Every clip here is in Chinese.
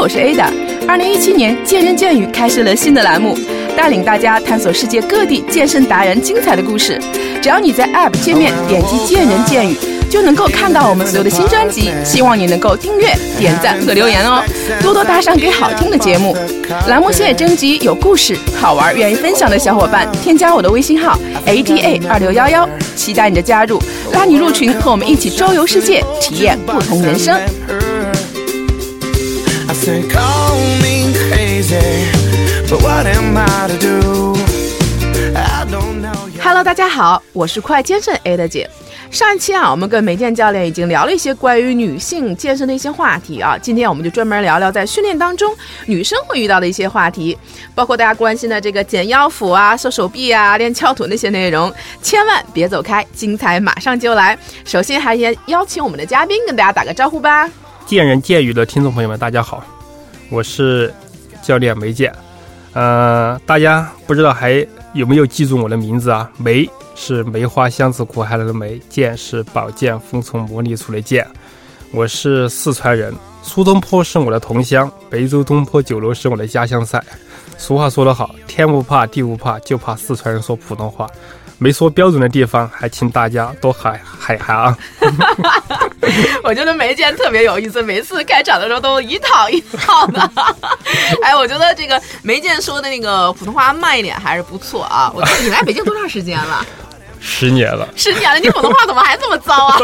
我是 Ada。二零一七年，健人健语开设了新的栏目，带领大家探索世界各地健身达人精彩的故事。只要你在 App 界面点击“健人健语”，就能够看到我们所有的新专辑。希望你能够订阅、点赞和留言哦，多多打赏给好听的节目。栏目现在征集有故事、好玩、愿意分享的小伙伴，添加我的微信号 ada 二六幺幺，期待你的加入，拉你入群，和我们一起周游世界，体验不同人生。I say, call me crazy, but what am i to do i don't know hello 大家好，我是快健身 A 的姐。上一期啊，我们跟梅健教练已经聊了一些关于女性健身的一些话题啊，今天我们就专门聊聊在训练当中女生会遇到的一些话题，包括大家关心的这个减腰腹啊、瘦手臂啊、练翘臀那些内容，千万别走开，精彩马上就来。首先还先邀请我们的嘉宾跟大家打个招呼吧。见人见语的听众朋友们，大家好，我是教练梅健。呃，大家不知道还有没有记住我的名字啊？梅是梅花香自苦寒来的梅，剑是宝剑锋从磨砺出的剑。我是四川人，苏东坡是我的同乡，北周东坡酒楼是我的家乡菜。俗话说得好，天不怕地不怕，就怕四川人说普通话。没说标准的地方，还请大家多海海涵啊！我觉得梅健特别有意思，每次开场的时候都一套一套的。哎，我觉得这个梅健说的那个普通话慢一点还是不错啊。我觉得你来北京多长时间了？十年了，十年了，你普通话怎么还这么糟啊？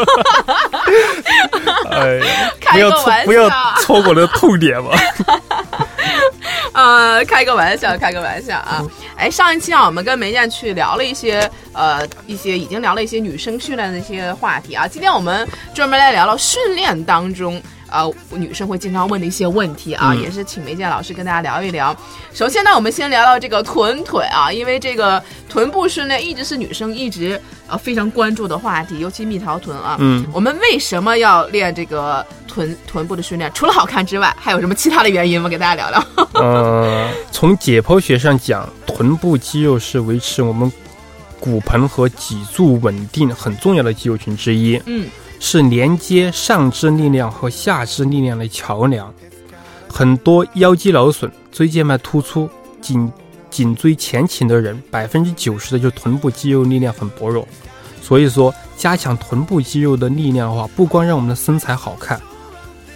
哎呀，开不要错个玩笑不要错过了痛点嘛。呃，开个玩笑，开个玩笑啊！哎，上一期啊，我们跟梅健去聊了一些呃一些已经聊了一些女生训练的一些话题啊。今天我们专门来聊聊训练当中。呃，女生会经常问的一些问题啊，嗯也是请梅健老师跟大家聊一聊。首先呢，我们先聊聊这个臀腿啊，因为这个臀部训练一直是女生一直呃非常关注的话题，尤其蜜桃臀啊。嗯，我们为什么要练这个臀臀部的训练？除了好看之外，还有什么其他的原因吗？给大家聊聊。呃，从解剖学上讲，臀部肌肉是维持我们骨盆和脊柱稳定很重要的肌肉群之一，嗯是连接上肢力量和下肢力量的桥梁。很多腰肌劳损、椎间盘突出、颈颈椎前倾的人，百分之九十的就臀部肌肉力量很薄弱。所以说，加强臀部肌肉的力量的话，不光让我们的身材好看，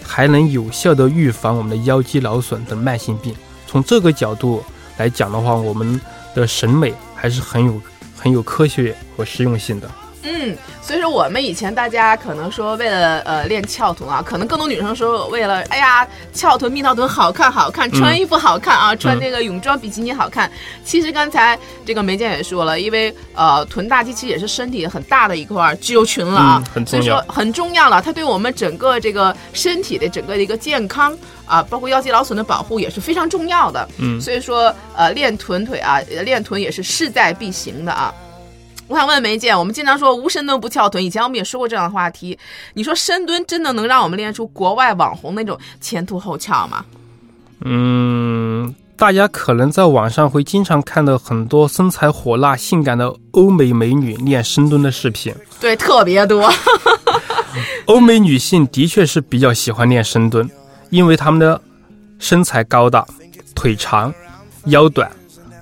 还能有效的预防我们的腰肌劳损等慢性病。从这个角度来讲的话，我们的审美还是很有很有科学和实用性的。嗯，所以说我们以前大家可能说为了呃练翘臀啊，可能更多女生说为了哎呀翘臀蜜桃臀好看好看，穿衣服好看啊，穿这个泳装比基尼好看。其实刚才这个梅姐也说了，因为呃臀大肌其实也是身体很大的一块肌肉群了啊，嗯很所以说很重要了，它对我们整个这个身体的整个的一个健康啊，包括腰肌劳损的保护也是非常重要的。嗯所以说呃练臀腿啊，呃练臀也是势在必行的啊。我想问梅姐，我们经常说无深蹲不翘臀，以前我们也说过这样的话题。你说深蹲真的能让我们练出国外网红那种前凸后翘吗？嗯，大家可能在网上会经常看到很多身材火辣、性感的欧美美女练深蹲的视频。对，特别多。欧美女性的确是比较喜欢练深蹲，因为她们的身材高大、腿长、腰短，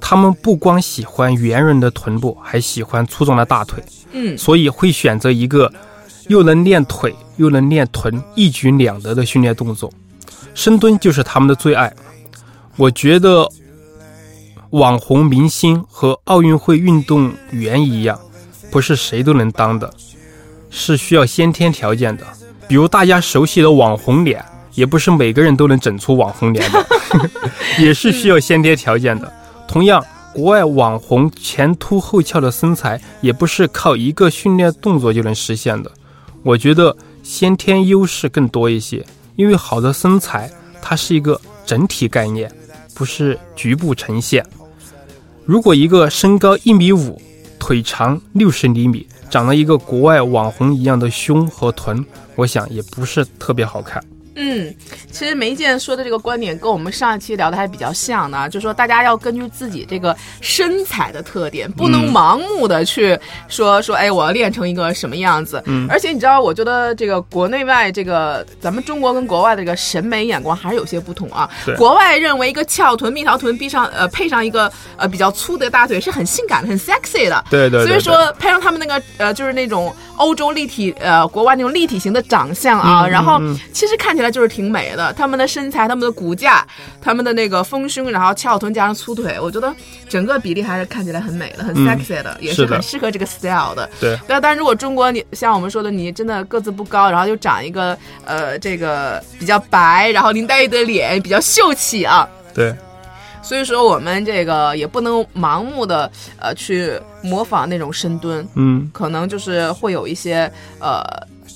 她们不光喜欢圆润的臀部，还喜欢粗壮的大腿，嗯所以会选择一个又能练腿又能练臀，一举两得的训练动作。深蹲就是他们的最爱。我觉得，网红明星和奥运会运动员一样，不是谁都能当的，是需要先天条件的。比如大家熟悉的网红脸，也不是每个人都能整出网红脸的，也是需要先天条件的。同样，国外网红前凸后翘的身材，也不是靠一个训练动作就能实现的。我觉得先天优势更多一些，因为好的身材它是一个整体概念，不是局部呈现。如果一个身高一米五，腿长六十厘米，长了一个国外网红一样的胸和臀，我想也不是特别好看。嗯，其实梅健说的这个观点跟我们上一期聊的还比较像呢，就是说大家要根据自己这个身材的特点，不能盲目的去说说，哎，我要练成一个什么样子。嗯，而且你知道，我觉得这个国内外这个咱们中国跟国外的这个审美眼光还是有些不同啊。对国外认为一个翘臀、蜜桃臀，闭上呃配上一个呃比较粗的大腿是很性感的、很 sexy 的。对对对所以说配上他们那个呃就是那种欧洲立体呃国外那种立体型的长相啊，嗯然后其实看起来就是挺美的。他们的身材、他们的骨架、他们的那个丰胸，然后翘臀加上粗腿，我觉得整个比例还是看起来很美的、很嗯 sexy 的，也是很适合这个 style 的。对但但如果中国你像我们说的，你真的个子不高，然后又长一个呃这个比较白，然后林黛玉的脸比较秀气啊，对，所以说我们这个也不能盲目的呃去模仿那种深蹲，嗯，可能就是会有一些呃。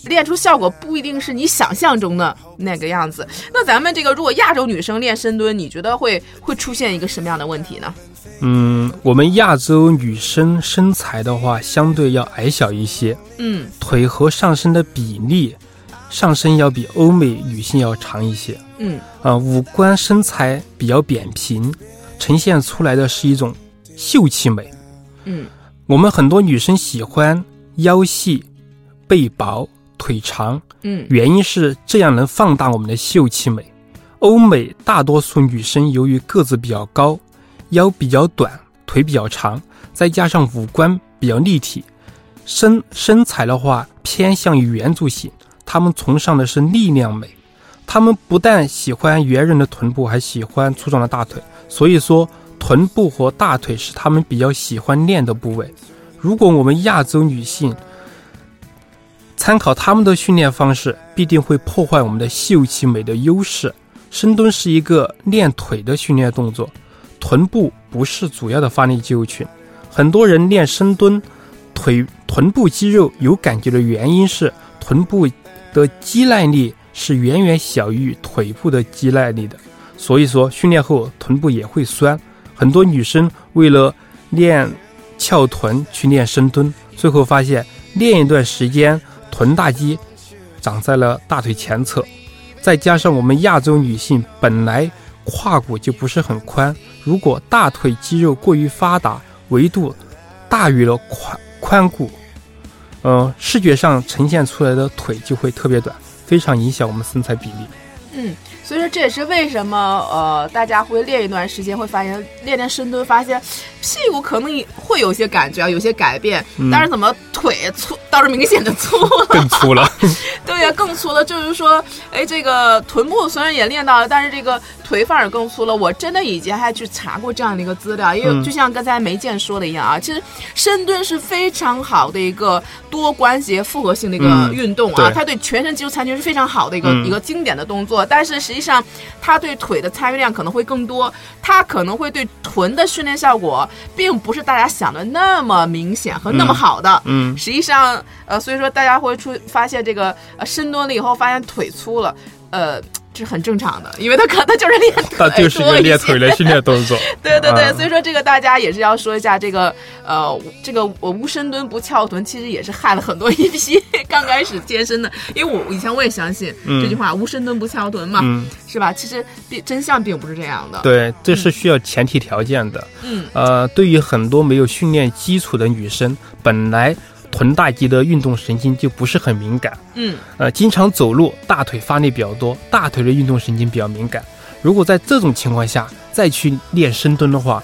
练出效果不一定是你想象中的那个样子。那咱们这个如果亚洲女生练深蹲，你觉得会会出现一个什么样的问题呢？嗯，我们亚洲女生身材的话，相对要矮小一些，嗯腿和上身的比例，上身要比欧美女性要长一些。嗯啊、五官身材比较扁平，呈现出来的是一种秀气美。嗯我们很多女生喜欢腰细、背薄、腿长，嗯原因是这样能放大我们的秀气美。欧美大多数女生由于个子比较高，腰比较短，腿比较长，再加上五官比较立体，身身材的话偏向于圆柱形，她们崇尚的是力量美。她们不但喜欢圆润的臀部，还喜欢粗壮的大腿。所以说，臀部和大腿是她们比较喜欢练的部位。如果我们亚洲女性参考他们的训练方式，必定会破坏我们的秀气美的优势。深蹲是一个练腿的训练动作，臀部不是主要的发力肌肉群。很多人练深蹲，腿臀部肌肉有感觉的原因是臀部的肌耐力是远远小于腿部的肌耐力的，所以说训练后臀部也会酸。很多女生为了练翘臀去练深蹲，最后发现练一段时间，臀大肌长在了大腿前侧，再加上我们亚洲女性本来胯骨就不是很宽，如果大腿肌肉过于发达，维度大于了髋髋骨，呃，视觉上呈现出来的腿就会特别短，非常影响我们身材比例。嗯，所以说这也是为什么呃大家会练一段时间，会发现练练深蹲，发现屁股可能也会有些感觉啊，有些改变，嗯但是怎么腿粗倒是明显的粗了。更粗了，对呀、更粗了，就是说，哎，这个臀部虽然也练到了，但是这个腿反而更粗了。我真的以前还去查过这样的一个资料，因为嗯就像刚才梅健说的一样啊，其实深蹲是非常好的一个多关节复合性的一个嗯运动啊，对它对全身肌肉参与是非常好的一个、嗯一个经典的动作。但是实际上，他对腿的参与量可能会更多，他可能会对臀的训练效果，并不是大家想的那么明显和那么嗯好的。嗯，实际上，呃，所以说大家会出发现这个呃深蹲了以后，发现腿粗了，呃，这是很正常的，因为他可能就是练腿他就是一多一些个练腿的训练动作。对对对，啊所以说这个大家也是要说一下，这个呃，这个我无深蹲不翘臀，其实也是害了很多 一批刚开始健身的，因为我以前我也相信嗯这句话，无深蹲不翘臀嘛，嗯，是吧？其实并真相并不是这样的。，对，这是需要前提条件的。嗯呃，对于很多没有训练基础的女生，本来臀大肌的运动神经就不是很敏感，嗯呃，经常走路，大腿发力比较多，大腿的运动神经比较敏感。如果在这种情况下再去练深蹲的话，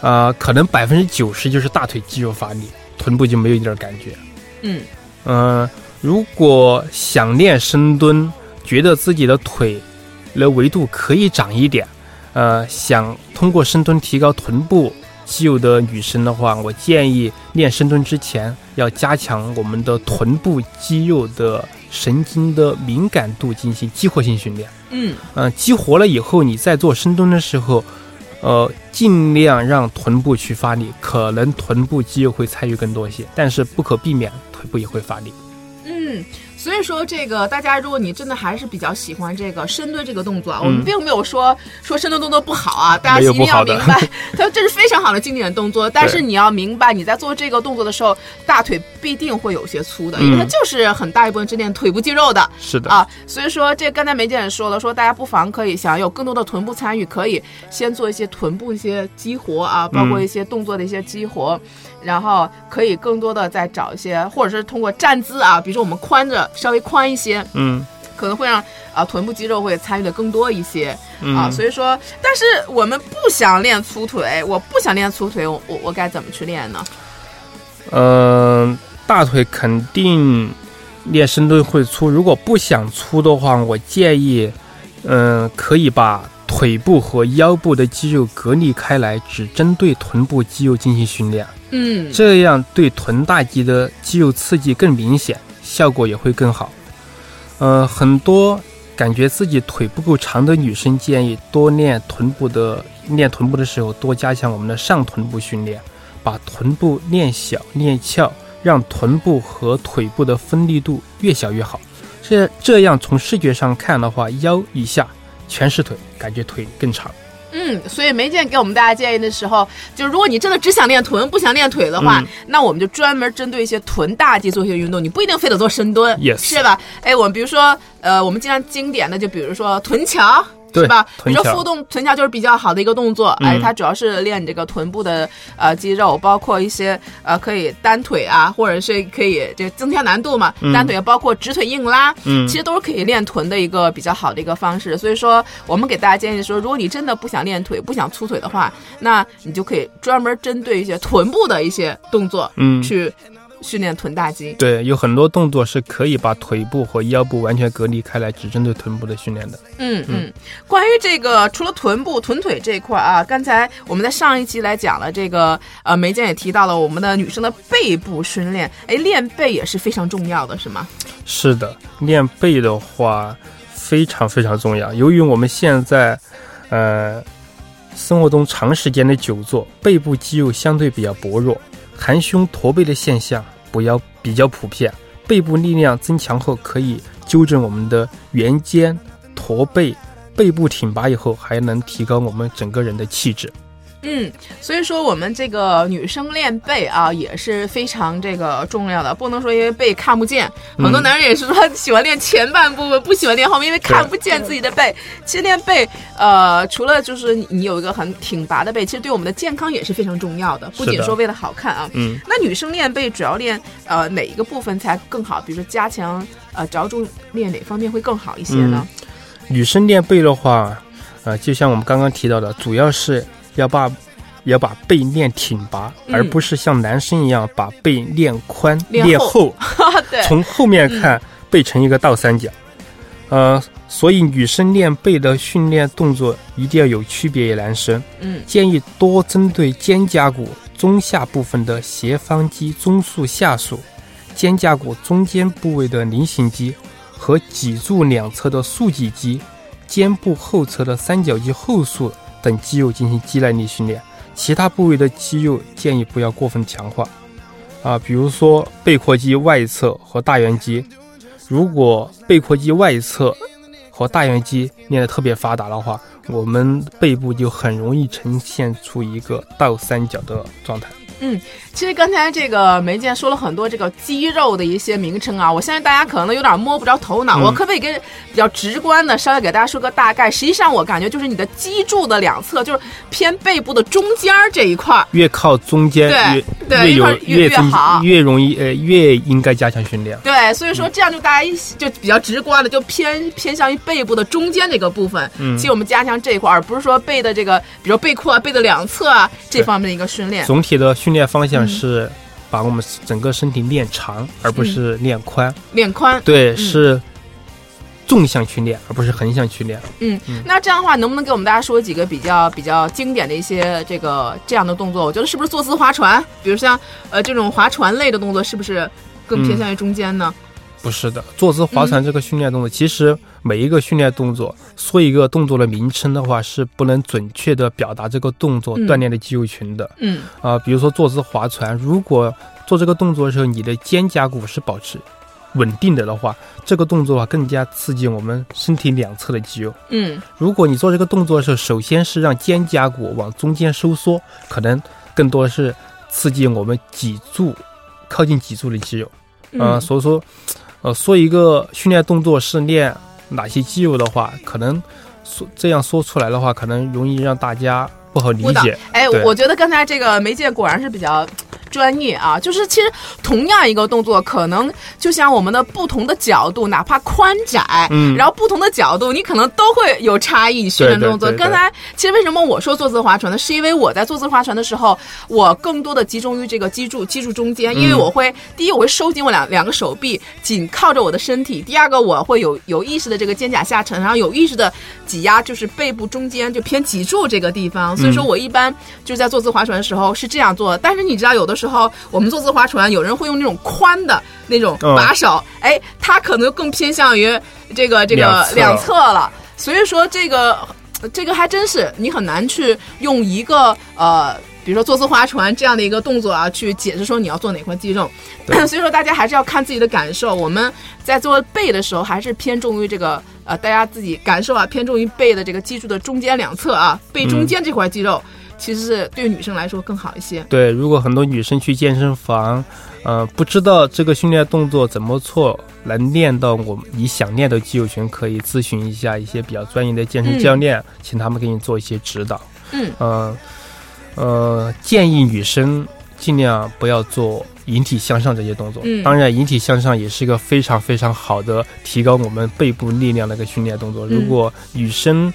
呃，可能百分之九十就是大腿肌肉发力，臀部就没有一点感觉。嗯嗯、如果想练深蹲，觉得自己的腿的维度可以长一点，呃，想通过深蹲提高臀部肌肉的女生的话，我建议练深蹲之前要加强我们的臀部肌肉的神经的敏感度，进行激活性训练。嗯嗯、激活了以后，你在做深蹲的时候，呃，尽量让臀部去发力，可能臀部肌肉会参与更多一些，但是不可避免腿部也会发力。嗯，所以说这个大家，如果你真的还是比较喜欢这个深蹲这个动作啊，嗯。我们并没有说说深蹲动作不好啊，大家一定要明白，它这是非常好的经典动作。但是你要明白，你在做这个动作的时候，大腿必定会有些粗的，因为它嗯就是很大一部分是练腿部肌肉的。是的，啊，所以说这刚才梅姐也说了，说大家不妨可以想有更多的臀部参与，可以先做一些臀部一些激活啊，包括一些动作的一些激活，然后可以更多的再找一些，或者是通过站姿啊，比如说我们宽着稍微宽一些，嗯。可能会让啊臀部肌肉会参与的更多一些。嗯。啊，所以说，但是我们不想练粗腿，我不想练粗腿，我我我该怎么去练呢？嗯、大腿肯定练深蹲会粗，如果不想粗的话，我建议，嗯、可以把腿部和腰部的肌肉隔离开来，只针对臀部肌肉进行训练，嗯，这样对臀大肌的肌肉刺激更明显，效果也会更好。呃，很多感觉自己腿不够长的女生建议多练臀部的，练臀部的时候多加强我们的上臀部训练，把臀部练小练翘，让臀部和腿部的分力度越小越好。这这样从视觉上看的话，腰以下全是腿，感觉腿更长。嗯，所以梅健给我们大家建议的时候，就是如果你真的只想练臀，不想练腿的话，嗯那我们就专门针对一些臀大肌做一些运动，你不一定非得做深蹲是吧？哎，我们比如说，呃，我们经常经典的就比如说臀桥。对是吧？比臀桥如说腹动臀桥就是比较好的一个动作，哎，嗯。它主要是练你这个臀部的呃肌肉，包括一些呃可以单腿啊，或者是可以这增加难度嘛，嗯。单腿包括直腿硬拉，嗯。其实都是可以练臀的一个比较好的一个方式。所以说，我们给大家建议说，如果你真的不想练腿，不想粗腿的话，那你就可以专门针对一些臀部的一些动作，嗯。去训练臀大肌。对，有很多动作是可以把腿部和腰部完全隔离开来，只针对臀部的训练的。嗯嗯，关于这个除了臀部、臀腿这一块啊，刚才我们在上一期来讲了这个，呃，梅姐也提到了我们的女生的背部训练，哎，练背也是非常重要的，是吗？是的，练背的话非常非常重要。由于我们现在，呃，生活中长时间的久坐，背部肌肉相对比较薄弱，含胸驼背的现象不要比较普遍。背部力量增强后，可以纠正我们的圆肩、驼背，背部挺拔以后，还能提高我们整个人的气质。嗯，所以说我们这个女生练背啊，也是非常这个重要的，不能说因为背看不见，很多嗯男人也是说 喜欢练前半部分，不喜欢练后面，因为看不见自己的背。其实练背，呃，除了就是你你有一个很挺拔的背，其实对我们的健康也是非常重要的，不仅说为了好看啊。嗯，那女生练背主要练呃哪一个部分才更好？比如说加强呃着重练哪方面会更好一些呢？女生练背的话，呃，就像我们刚刚提到的，主要是要把要把背练挺拔，嗯而不是像男生一样把背练宽、练厚练厚。对，从后面看，背成一个倒三角。呃，所以女生练背的训练动作一定要有区别于男生。嗯建议多针对肩胛骨中下部分的斜方肌中束下束、肩胛骨中间部位的菱形肌和脊柱两侧的竖脊肌、肩部后侧的三角肌后束等肌肉进行肌耐力训练。其他部位的肌肉建议不要过分强化。啊，比如说背阔肌外侧和大圆肌，如果背阔肌外侧和大圆肌练得特别发达的话，我们背部就很容易呈现出一个倒三角的状态。其实刚才这个梅健说了很多这个肌肉的一些名称啊，我相信大家可能有点摸不着头脑。嗯我可不可以跟比较直观的稍微给大家说个大概？实际上我感觉就是你的脊柱的两侧，就是偏背部的中间儿这一块儿。越靠中间对对越越越越好越容易呃越应该加强训练。对，所以说这样就大家一就比较直观的，就偏偏向于背部的中间这个部分。嗯其实我们加强这一块儿，而不是说背的这个，比如背阔啊、背的两侧啊这方面的一个训练。总体的训练方向嗯是把我们整个身体练长，而不是练宽。练宽，对，嗯是纵向训练，而不是横向训练。嗯，那这样的话，能不能给我们大家说几个比较比较经典的一些这个这样的动作？我觉得是不是坐姿划船，比如像呃这种划船类的动作，是不是更偏向于中间呢？不是的，坐姿划船这个训练动作，其实每一个训练动作说一个动作的名称的话，是不能准确的表达这个动作嗯锻炼的肌肉群的。嗯啊、比如说坐姿划船，如果做这个动作的时候，你的肩胛骨是保持稳定的的话，这个动作的话更加刺激我们身体两侧的肌肉。嗯如果你做这个动作的时候，首先是让肩胛骨往中间收缩，可能更多是刺激我们脊柱靠近脊柱的肌肉。嗯呃，所以说，呃，说一个训练动作是练哪些肌肉的话，可能说这样说出来的话，可能容易让大家不好理解。哎，我觉得刚才这个媒介果然是比较专业啊。就是其实同样一个动作，可能就像我们的不同的角度，哪怕宽窄，嗯然后不同的角度，你可能都会有差异。训练动作，刚才其实为什么我说坐姿划船呢？是因为我在坐姿划船的时候，我更多的集中于这个脊柱脊柱中间，因为嗯我会第一我会收紧我两两个手臂，紧靠着我的身体；第二个我会有有意识的这个肩胛下沉，然后有意识的挤压就是背部中间就偏脊柱这个地方。所以说嗯我一般就是在坐姿划船的时候是这样做的。但是你知道，有的时候我们坐姿划船，有人会用那种宽的那种嗯把手，哎，它可能更偏向于这个这个两侧两侧了。所以说这个这个还真是你很难去用一个呃。比如说坐姿划船这样的一个动作啊，去解释说你要做哪块肌肉，所以说大家还是要看自己的感受。我们在做背的时候，还是偏重于这个呃，大家自己感受啊，偏重于背的这个脊柱的中间两侧啊，背中间这块肌肉，其实是对女生来说更好一些。对，如果很多女生去健身房，呃，不知道这个训练动作怎么做能练到我你想练的肌肉群，可以咨询一下一些比较专业的健身教练，请他们给你做一些指导。嗯呃呃，建议女生尽量不要做引体向上这些动作。嗯当然，引体向上也是一个非常非常好的提高我们背部力量的一个训练动作。嗯如果女生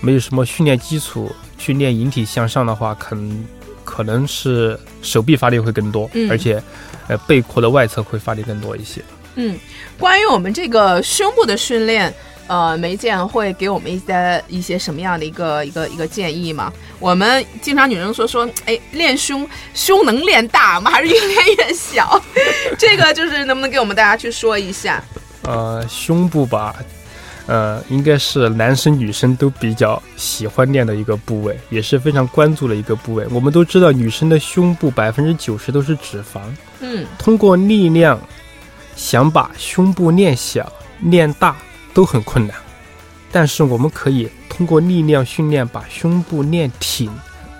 没有什么训练基础，去练引体向上的话，可能可能是手臂发力会更多，嗯而且呃背阔的外侧会发力更多一些。嗯，关于我们这个胸部的训练，呃，梅健会给我们一些一些什么样的一个一个一个建议吗？我们经常女生说说，哎，练胸胸能练大吗？还是越练越小？这个就是能不能给我们大家去说一下？呃，胸部吧，呃，应该是男生女生都比较喜欢练的一个部位，也是非常关注的一个部位。我们都知道，女生的胸部百分之九十都是脂肪，嗯通过力量想把胸部练小、练大都很困难，但是我们可以通过力量训练把胸部练挺，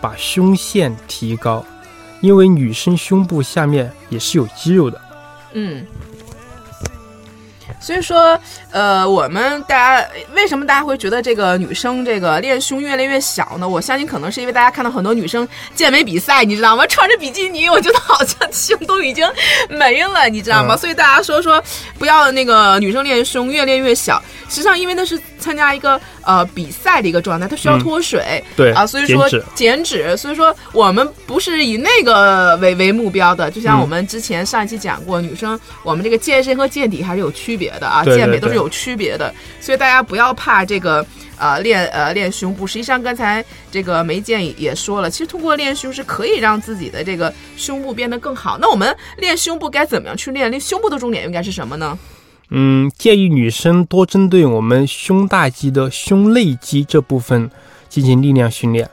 把胸线提高，因为女生胸部下面也是有肌肉的。嗯。所以说，呃，我们大家为什么大家会觉得这个女生这个练胸越练越小呢？我相信可能是因为大家看到很多女生健美比赛，你知道吗？穿着比基尼，我觉得好像胸都已经没了，你知道吗？嗯所以大家说说不要那个女生练胸越练越小。实际上，因为那是参加一个呃比赛的一个状态，它需要嗯脱水，对啊，所以说减脂所以说我们不是以那个为为目标的。就像嗯我们之前上一期讲过，女生我们这个健身和健体还是有区别的啊，对对健美都是有区别的，所以大家不要怕这个。呃，练呃练胸部，实际上刚才这个梅健也也说了，其实通过练胸是可以让自己的这个胸部变得更好。那我们练胸部该怎么样去练？练胸部的重点应该是什么呢？嗯，建议女生多针对我们胸大肌的胸内肌这部分进行力量训练，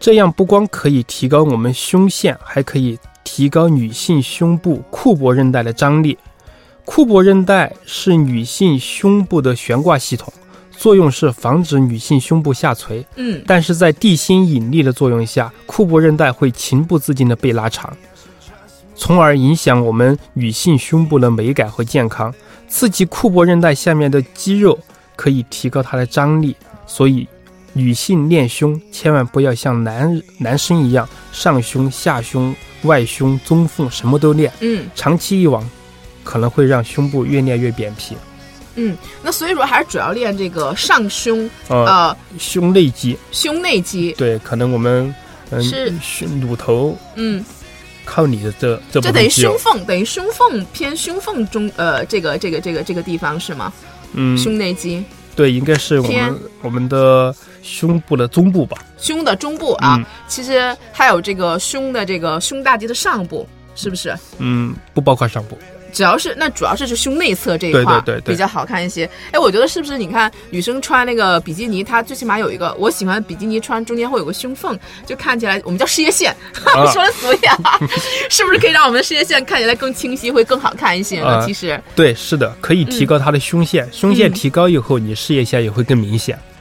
这样不光可以提高我们胸线，还可以提高女性胸部库珀韧带的张力。库珀韧带是女性胸部的悬挂系统，作用是防止女性胸部下垂，嗯但是在地心引力的作用下，库珀韧带会情不自禁的被拉长，从而影响我们女性胸部的美感和健康。刺激库珀韧带下面的肌肉，可以提高它的张力。所以，女性练胸千万不要像男男生一样，上胸、下胸、外胸、中缝什么都练，嗯长期以往，可能会让胸部越练越扁平。嗯，那所以说还是主要练这个上胸呃，呃胸内肌，胸内肌，对，可能我们嗯，是胸乳头嗯。靠你的这这等于胸，缝，等于胸缝偏胸缝中，呃，这个这个这个这个地方是吗？嗯，胸内肌，对，应该是我们我们的胸部的中部吧。胸的中部啊，嗯其实还有这个胸的这个胸大肌的上部，是不是？嗯，不包括上部。只要是那主要是是胸内侧这一块对对对比较好看一些。哎，我觉得是不是？你看女生穿那个比基尼，它最起码有一个，我喜欢比基尼穿中间会有个胸缝，就看起来我们叫事业线，啊说的俗一点啊，是不是可以让我们的事业线看起来更清晰，会更好看一些呢？啊其实，对，是的，可以提高它的胸线，胸线提高以后，你事业线也会更明显。嗯，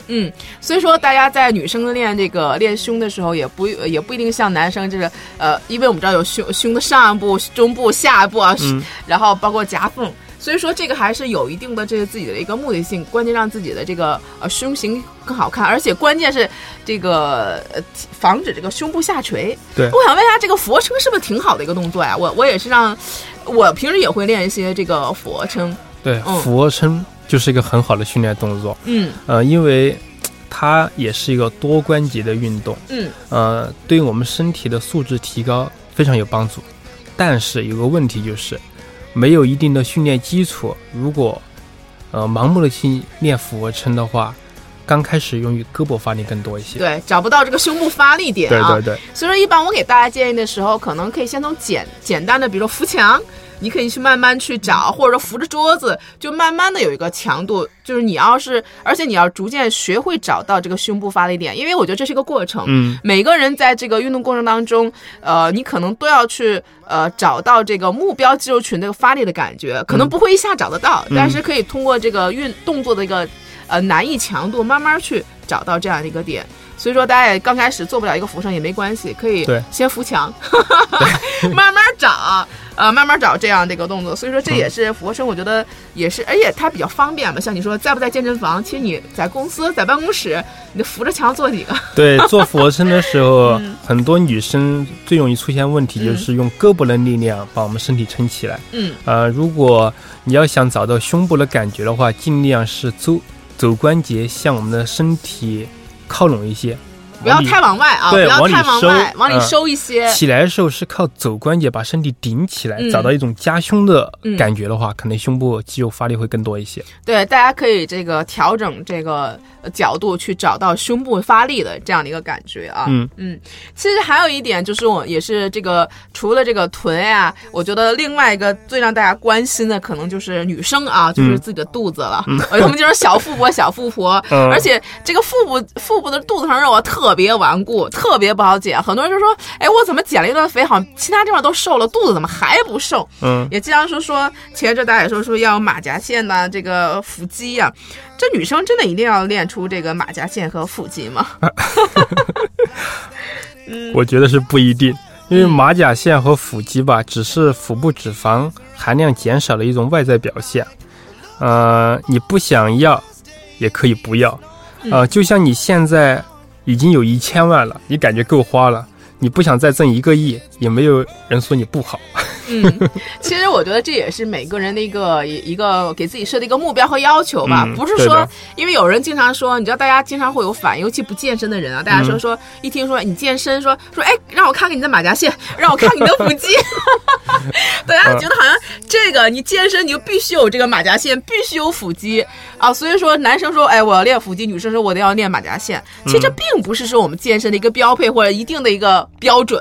所以说大家在女生练这个练胸的时候，也不也不一定像男生，就是呃，因为我们知道有胸胸的上部、中部、下部啊，嗯然后包括夹缝。所以说这个还是有一定的这个自己的一个目的性，关键让自己的这个呃胸型更好看，而且关键是这个呃防止这个胸部下垂。对我想问一下，这个俯卧撑是不是挺好的一个动作呀？我我也是让，我平时也会练一些这个俯卧撑。对，嗯俯卧撑就是一个很好的训练动作。嗯呃，因为它也是一个多关节的运动，嗯呃，对于我们身体的素质提高非常有帮助。但是有个问题就是，没有一定的训练基础，如果呃盲目的去练俯卧撑的话，刚开始用于胳膊发力更多一些。对，找不到这个胸部发力点啊。对对对，所以说，一般我给大家建议的时候，可能可以先从简简单的，比如说扶墙，你可以去慢慢去找，或者说扶着桌子，就慢慢的有一个强度。就是你要是，而且你要逐渐学会找到这个胸部发力点，因为我觉得这是一个过程。嗯，每个人在这个运动过程当中，呃，你可能都要去呃找到这个目标肌肉群的发力的感觉，可能不会一下找得到，但是可以通过这个运动作的一个呃难易强度，慢慢去找到这样的一个点。所以说，大家也刚开始做不了一个俯卧撑也没关系，可以对先扶墙，慢慢找，呃，慢慢找这样的一个动作。所以说，这也是俯卧撑，我觉得也是，而且它比较方便嘛。像你说，在不在健身房，其实你在公司、在办公室，你就扶着墙做几个。对，做俯卧撑的时候，嗯很多女生最容易出现问题就是用胳膊的力量把我们身体撑起来。嗯呃，如果你要想找到胸部的感觉的话，尽量是走走关节向我们的身体靠拢一些，不要太往外啊，不对要太往外，往里嗯收一些。起来的时候是靠肘关节把身体顶起来，嗯找到一种夹胸的嗯感觉的话，可能胸部肌肉发力会更多一些。对，大家可以这个调整这个呃角度去找到胸部发力的这样的一个感觉啊。嗯嗯，其实还有一点就是我也是这个除了这个臀呀，我觉得另外一个最让大家关心的可能就是女生啊，就是自己的肚子了。呃我们就是小富婆，小富婆，嗯而且这个腹部腹部的肚子上肉啊特别顽固，特别不好减。很多人就说，哎，我怎么减了一顿肥，好像其他地方都瘦了，肚子怎么还不瘦？嗯，也经常说说前一阵大家也说说要马甲线呐、这个腹肌呀、这女生真的一定要练出这个马甲线和腹肌吗？我觉得是不一定，因嗯为马甲线和腹肌吧，只是腹部脂肪含量减少的一种外在表现。呃，你不想要，也可以不要。嗯呃，就像你现在已经有一千万了，你感觉够花了，你不想再挣一个亿，也没有人说你不好。嗯，其实我觉得这也是每个人的一个一一个给自己设的一个目标和要求吧，嗯不是说因为有人经常说，你知道大家经常会有反应，尤其不健身的人啊，大家说嗯说一听说你健身，说说哎，让我看看你的马甲线，让我看看你的腹肌，大家觉得好像这个你健身你就必须有这个马甲线，必须有腹肌。啊，所以说男生说哎我要练腹肌，女生说我得要练马甲线，其实这并不是说我们健身的一个标配或者一定的一个标准。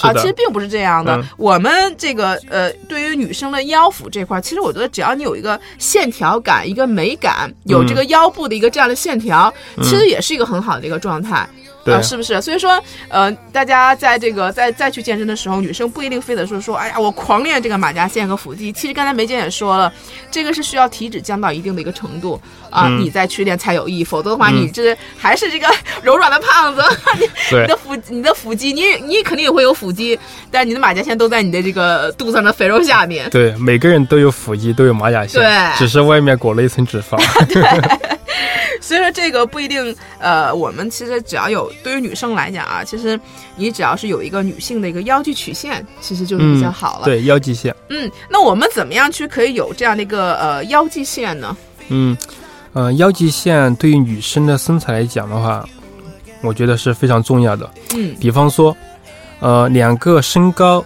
啊，其实并不是这样的。嗯。我们这个呃，对于女生的腰腹这块儿，其实我觉得只要你有一个线条感、一个美感，有这个腰部的一个这样的线条，其实也是一个很好的一个状态。对啊，是不是？所以说，呃，大家在这个再再去健身的时候，女生不一定非得说说，哎呀，我狂练这个马甲线和腹肌。其实刚才梅姐也说了，这个是需要体脂降到一定的一个程度啊，嗯你再去练才有意义。否则的话，嗯你这还是这个柔软的胖子，你对你的腹你的腹肌，你你肯定也会有腹肌，但你的马甲线都在你的这个肚子上的肥肉下面。对，每个人都有腹肌，都有马甲线，对只是外面裹了一层脂肪。所以说这个不一定，呃，我们其实只要有对于女生来讲啊，其实你只要是有一个女性的一个腰际曲线，其实就是比较好了。对，腰际线。嗯，那我们怎么样去可以有这样的一个呃腰际线呢？嗯，呃，腰际线对于女生的身材来讲的话，我觉得是非常重要的。嗯比方说，呃，两个身高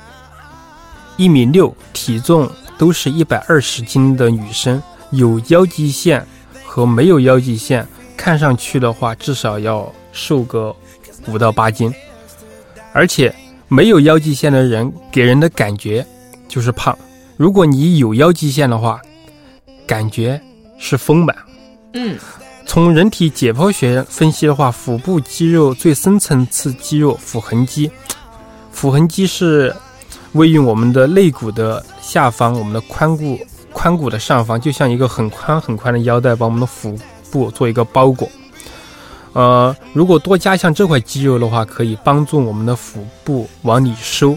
一米六、体重都是一百二十斤的女生，有腰际线和没有腰际线，看上去的话至少要瘦个五到八斤，而且没有腰际线的人给人的感觉就是胖。如果你有腰际线的话，感觉是丰满。嗯从人体解剖学分析的话，腹部肌肉最深层次肌肉腹横肌，腹横肌是位于我们的肋骨的下方，我们的髋骨髋骨的上方，就像一个很宽很宽的腰带，把我们的腹部做一个包裹。呃，如果多加强这块肌肉的话，可以帮助我们的腹部往里收，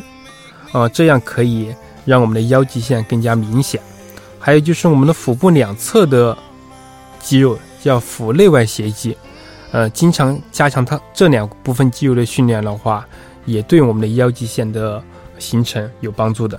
呃，这样可以让我们的腰际线更加明显。还有就是我们的腹部两侧的肌肉叫腹内外斜肌，呃，经常加强它这两部分肌肉的训练的话，也对我们的腰际线的形成有帮助的。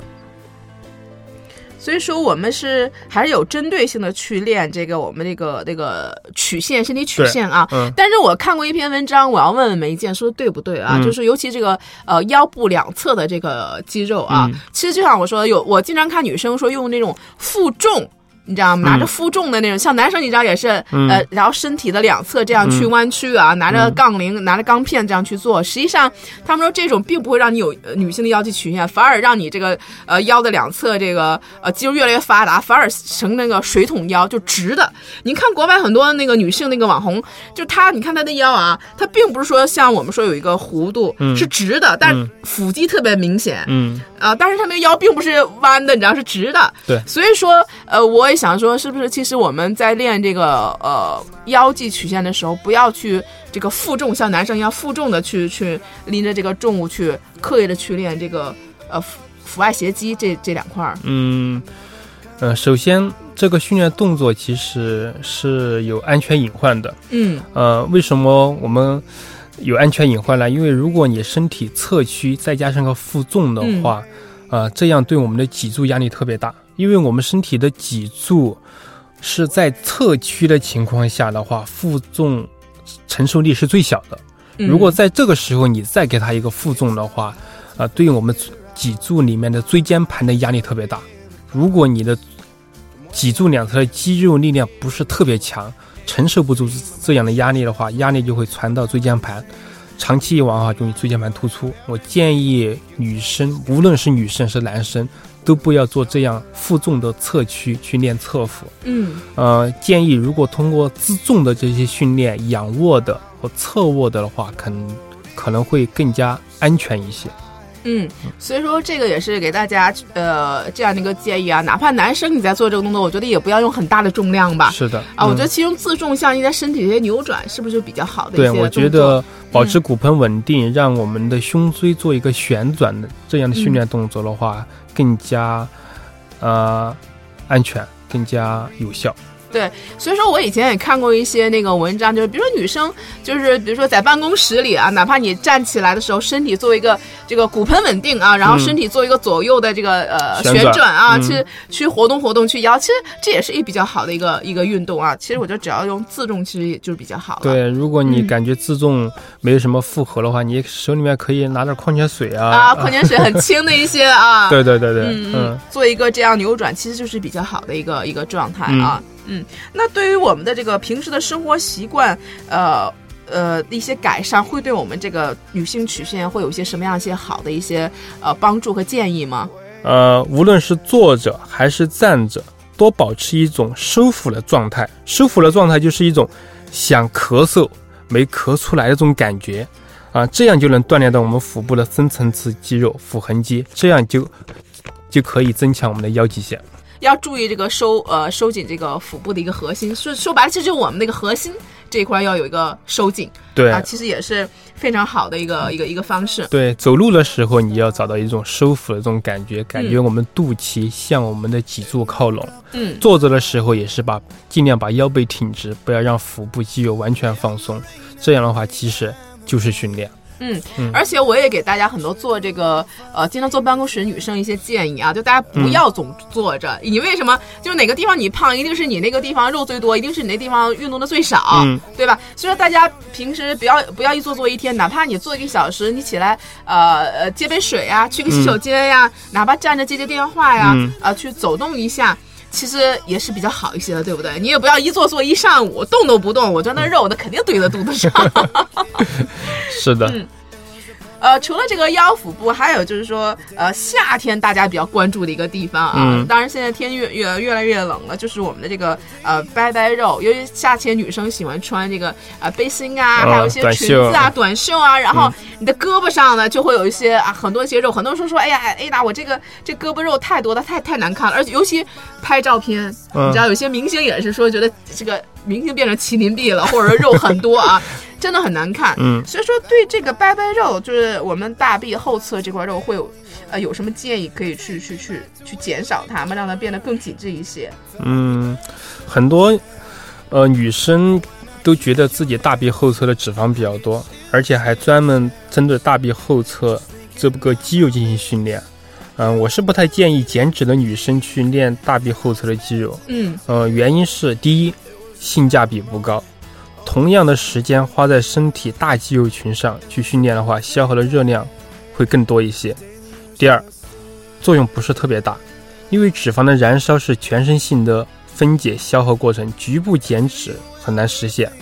所以说，我们是还是有针对性的去练这个我们这个这个曲线身体曲线啊。嗯但是我看过一篇文章，我要问问梅健，说对不对啊？嗯就是尤其这个呃腰部两侧的这个肌肉啊，嗯其实就像我说的，有我经常看女生说用那种负重。你知道吗？拿着负重的那种，像男生你知道也是，嗯呃，然后身体的两侧这样去弯曲啊，拿着杠铃、拿着钢片这样去做。实际上，他们说这种并不会让你有呃女性的腰肌曲线，反而让你这个呃腰的两侧这个呃肌肉越来越发达，反而成那个水桶腰，就直的。你看国外很多那个女性那个网红，就她，你看她的腰啊，她并不是说像我们说有一个弧度，是直的，但是腹肌特别明显。嗯，啊，但是她那个腰并不是弯的，你知道是直的。对所以说，呃，我也想说，是不是其实我们在练这个呃腰际曲线的时候，不要去这个负重，像男生一样负重的去去拎着这个重物去刻意的去练这个呃腹腹外斜肌这这两块儿。嗯，呃，首先这个训练动作其实是有安全隐患的。嗯呃，为什么我们有安全隐患呢？因为如果你身体侧屈，再加上个负重的话，呃，这样对我们的脊柱压力特别大。因为我们身体的脊柱是在侧屈的情况下的话，负重承受力是最小的。嗯如果在这个时候你再给它一个负重的话，啊、对于我们脊柱里面的椎间盘的压力特别大。如果你的脊柱两侧的肌肉力量不是特别强，承受不住这样的压力的话，压力就会传到椎间盘，长期以往啊，容易椎间盘突出。我建议女生，无论是女生是男生，都不要做这样负重的侧屈去练侧腹。嗯呃，建议如果通过自重的这些训练，仰卧的或侧卧的的话，可能可能会更加安全一些。嗯，所以说这个也是给大家呃这样的一个建议啊，哪怕男生你在做这个动作，我觉得也不要用很大的重量吧。是的，啊，我觉得嗯其中自重像一些身体的一些扭转，是不是就比较好的一些对，我觉得保持骨盆稳定，让我们的胸椎做一个旋转的这样的训练动作的话，更加呃安全，更加有效。所以说我以前也看过一些那个文章，就是比如说女生，就是比如说在办公室里啊，哪怕你站起来的时候，身体做一个这个骨盆稳定啊，然后嗯身体做一个左右的这个呃旋转啊，嗯去去活动活动去摇，其实这也是一比较好的一个一个运动啊。其实我觉得只要用自重，其实也就是比较好了。对，如果你嗯感觉自重没有什么负荷的话，你手里面可以拿点矿泉水啊。啊，矿泉水很轻的一些啊，对对对对，嗯嗯，做一个这样扭转，其实就是比较好的一个一个状态啊。嗯，嗯那对于我们的这个平时的生活习惯，呃呃一些改善，会对我们这个女性曲线会有一些什么样一些好的一些呃帮助和建议吗？呃，无论是坐着还是站着，多保持一种收腹的状态。收腹的状态就是一种想咳嗽没咳出来的这种感觉啊，这样就能锻炼到我们腹部的深层次肌肉腹横肌，这样就就可以增强我们的腰际线。要注意这个收呃收紧这个腹部的一个核心，说说白了，其实就是我们那个核心这一块要有一个收紧对、啊，其实也是非常好的一个一个一个方式。对，走路的时候你要找到一种收腹的这种感觉，感觉我们肚脐向我们的脊柱靠拢。嗯坐着的时候也是把尽量把腰背挺直，不要让腹部肌肉完全放松。这样的话，其实就是训练。嗯嗯，而且我也给大家很多做这个呃，经常坐办公室女生一些建议啊，就大家不要总坐着。你为什么？就是哪个地方你胖，一定是你那个地方肉最多，一定是你那地方运动的最少，嗯对吧？所以说大家平时不要不要一坐坐一天，哪怕你坐一个小时，你起来呃呃接杯水呀，去个洗手间呀，哪怕站着接接电话呀，嗯呃去走动一下。其实也是比较好一些的，对不对？你也不要一坐坐一上午，动都不动，我觉得那肉那肯定堆在肚子上。是的，嗯呃，除了这个腰腹部，还有就是说，呃，夏天大家比较关注的一个地方啊。嗯当然，现在天越越越来越冷了，就是我们的这个呃拜拜肉，由于夏天女生喜欢穿这个呃背心啊，啊还有一些裙子啊、袖短袖啊，然后你的胳膊上呢就会有一些啊很多一些肉，很多人说说，哎呀，哎达，我这个这胳膊肉太多了，太太难看了，而且尤其拍照片，嗯你知道有些明星也是说觉得这个明星变成麒麟臂了，或者说肉很多啊。真的很难看。嗯所以说对这个掰掰肉，就是我们大臂后侧这块肉会有呃有什么建议可以去去去去减少它们，让它变得更紧致一些？嗯，很多呃女生都觉得自己大臂后侧的脂肪比较多，而且还专门针对大臂后侧这个肌肉进行训练。嗯、我是不太建议减脂的女生去练大臂后侧的肌肉。嗯呃，原因是第一，性价比不高。同样的时间花在身体大肌肉群上去训练的话，消耗的热量会更多一些。第二，作用不是特别大，因为脂肪的燃烧是全身性的分解消耗过程，局部减脂很难实现。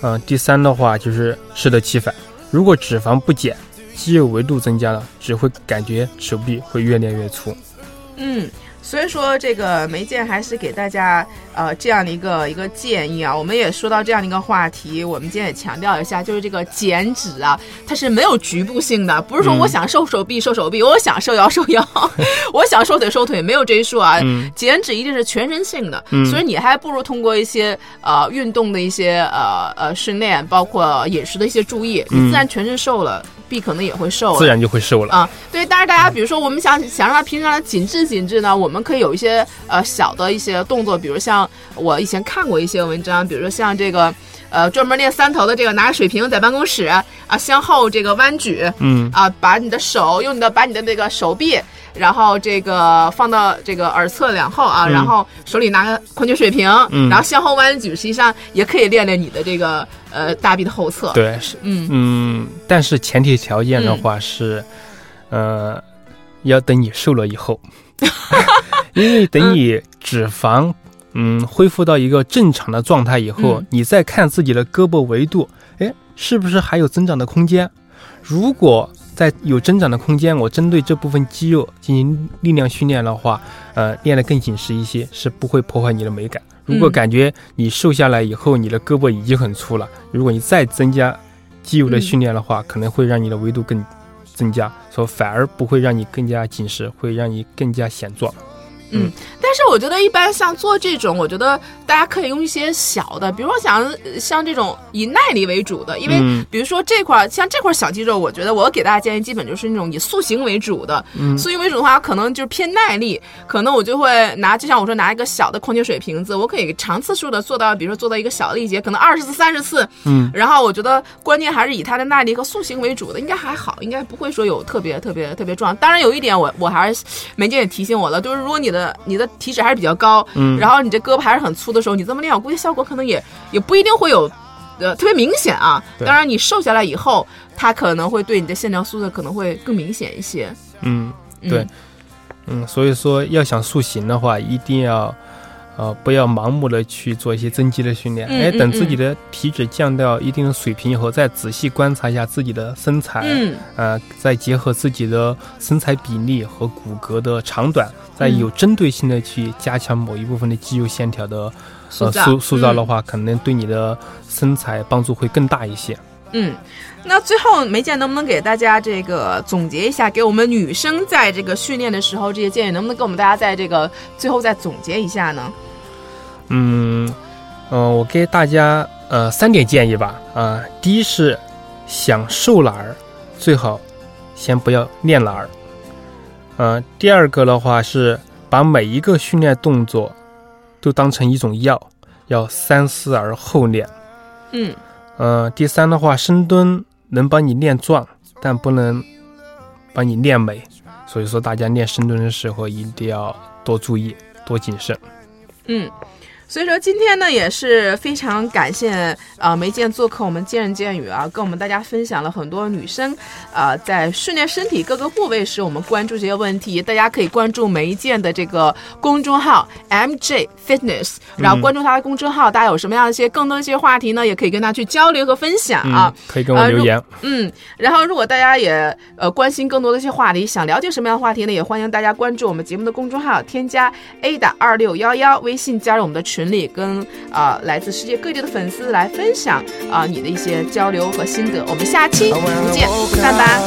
嗯、第三的话就是适得其反，如果脂肪不减，肌肉维度增加了，只会感觉手臂会越练越粗。嗯。所以说，这个梅健还是给大家呃这样的一个一个建议啊。我们也说到这样的一个话题，我们今天也强调一下，就是这个减脂啊，它是没有局部性的，不是说嗯我想瘦手臂瘦手臂，我想瘦腰瘦腰，我想瘦腿瘦腿，没有这一说啊。嗯减脂一定是全身性的，嗯所以你还不如通过一些呃运动的一些呃呃训练，包括饮食的一些注意，你嗯自然全身瘦了，臂可能也会瘦了，自然就会瘦了。啊，对，但是大家比如说我们想想让它平常的紧致紧致呢，我们可以有一些呃小的一些动作，比如像我以前看过一些文章，比如说像这个呃专门练三头的这个拿个水瓶在办公室啊向后这个弯举，嗯。啊把你的手用你的把你的那个手臂。然后这个放到这个耳侧两后啊，嗯。然后手里拿个矿泉水瓶，嗯。然后向后弯举，实际上也可以练练你的这个呃大臂的后侧。，对，是嗯。嗯，但是前提条件的话是，呃，要等你瘦了以后，因为等你脂肪嗯恢复到一个正常的状态以后，嗯你再看自己的胳膊维度，哎，是不是还有增长的空间？如果在有增长的空间，我针对这部分肌肉进行力量训练的话，呃，练得更紧实一些，是不会破坏你的美感。如果嗯感觉你瘦下来以后，你的胳膊已经很粗了，如果你再增加肌肉的训练的话，可能会让你的维度更增加，所以反而不会让你更加紧实，会让你更加显壮。但是我觉得一般像做这种，我觉得大家可以用一些小的，比如说像呃像这种以耐力为主的，因为嗯。比如说这块儿像这块小肌肉，我觉得我给大家建议基本就是那种以塑形为主的，嗯。塑形为主的话，可能就是偏耐力，可能我就会拿，就像我说拿一个小的矿泉水瓶子，我可以长次数的做到，比如说做到一个小的力竭，可能二十次、三十次，嗯，然后我觉得关键还是以它的耐力和塑形为主的，应该还好，应该不会说有特别特别特别壮。当然有一点我我还是梅姐也提醒我了，就是如果你的你的体脂还是比较高，嗯然后你这胳膊还是很粗的时候，你这么练，我估计效果可能也也不一定会有。呃，特别明显啊！当然，你瘦下来以后，它可能会对你的线条塑造可能会更明显一些。嗯，嗯、对，嗯，所以说要想塑形的话，一定要。呃，不要盲目的去做一些增肌的训练，哎，等自己的体脂降到一定的水平以后，再仔细观察一下自己的身材，嗯。呃，再结合自己的身材比例和骨骼的长短，再嗯。有针对性的去加强某一部分的肌肉线条的呃塑塑造的嗯。话，可能对你的身材帮助会更大一些。嗯，那最后梅姐能不能给大家这个总结一下，给我们女生在这个训练的时候这些建议，能不能给我们大家在这个最后再总结一下呢？嗯，呃，我给大家呃三点建议吧。啊、第一是想瘦懒儿，最好先不要练懒儿。呃，第二个的话是把每一个训练动作都当成一种药，要三思而后练。嗯呃，第三的话，深蹲能帮你练壮，但不能帮你练美。所以说，大家练深蹲的时候一定要多注意，多谨慎。嗯。所以说今天呢也是非常感谢呃梅健做客我们见人见语啊，跟我们大家分享了很多女生呃在训练身体各个部位时我们关注这些问题，大家可以关注梅健的这个公众号 MJ Fitness，然后关注他的公众号，大家有什么样的一些更多一些话题呢，也可以跟他去交流和分享啊。嗯，可以跟我留言。嗯，然后如果大家也呃关心更多的一些话题，想了解什么样的话题呢？也欢迎大家关注我们节目的公众号，添加 A 的二六幺幺微信，加入我们的群里，跟啊、呃来自世界各地的粉丝来分享啊、你的一些交流和心得。我们下期不 I 见不散吧。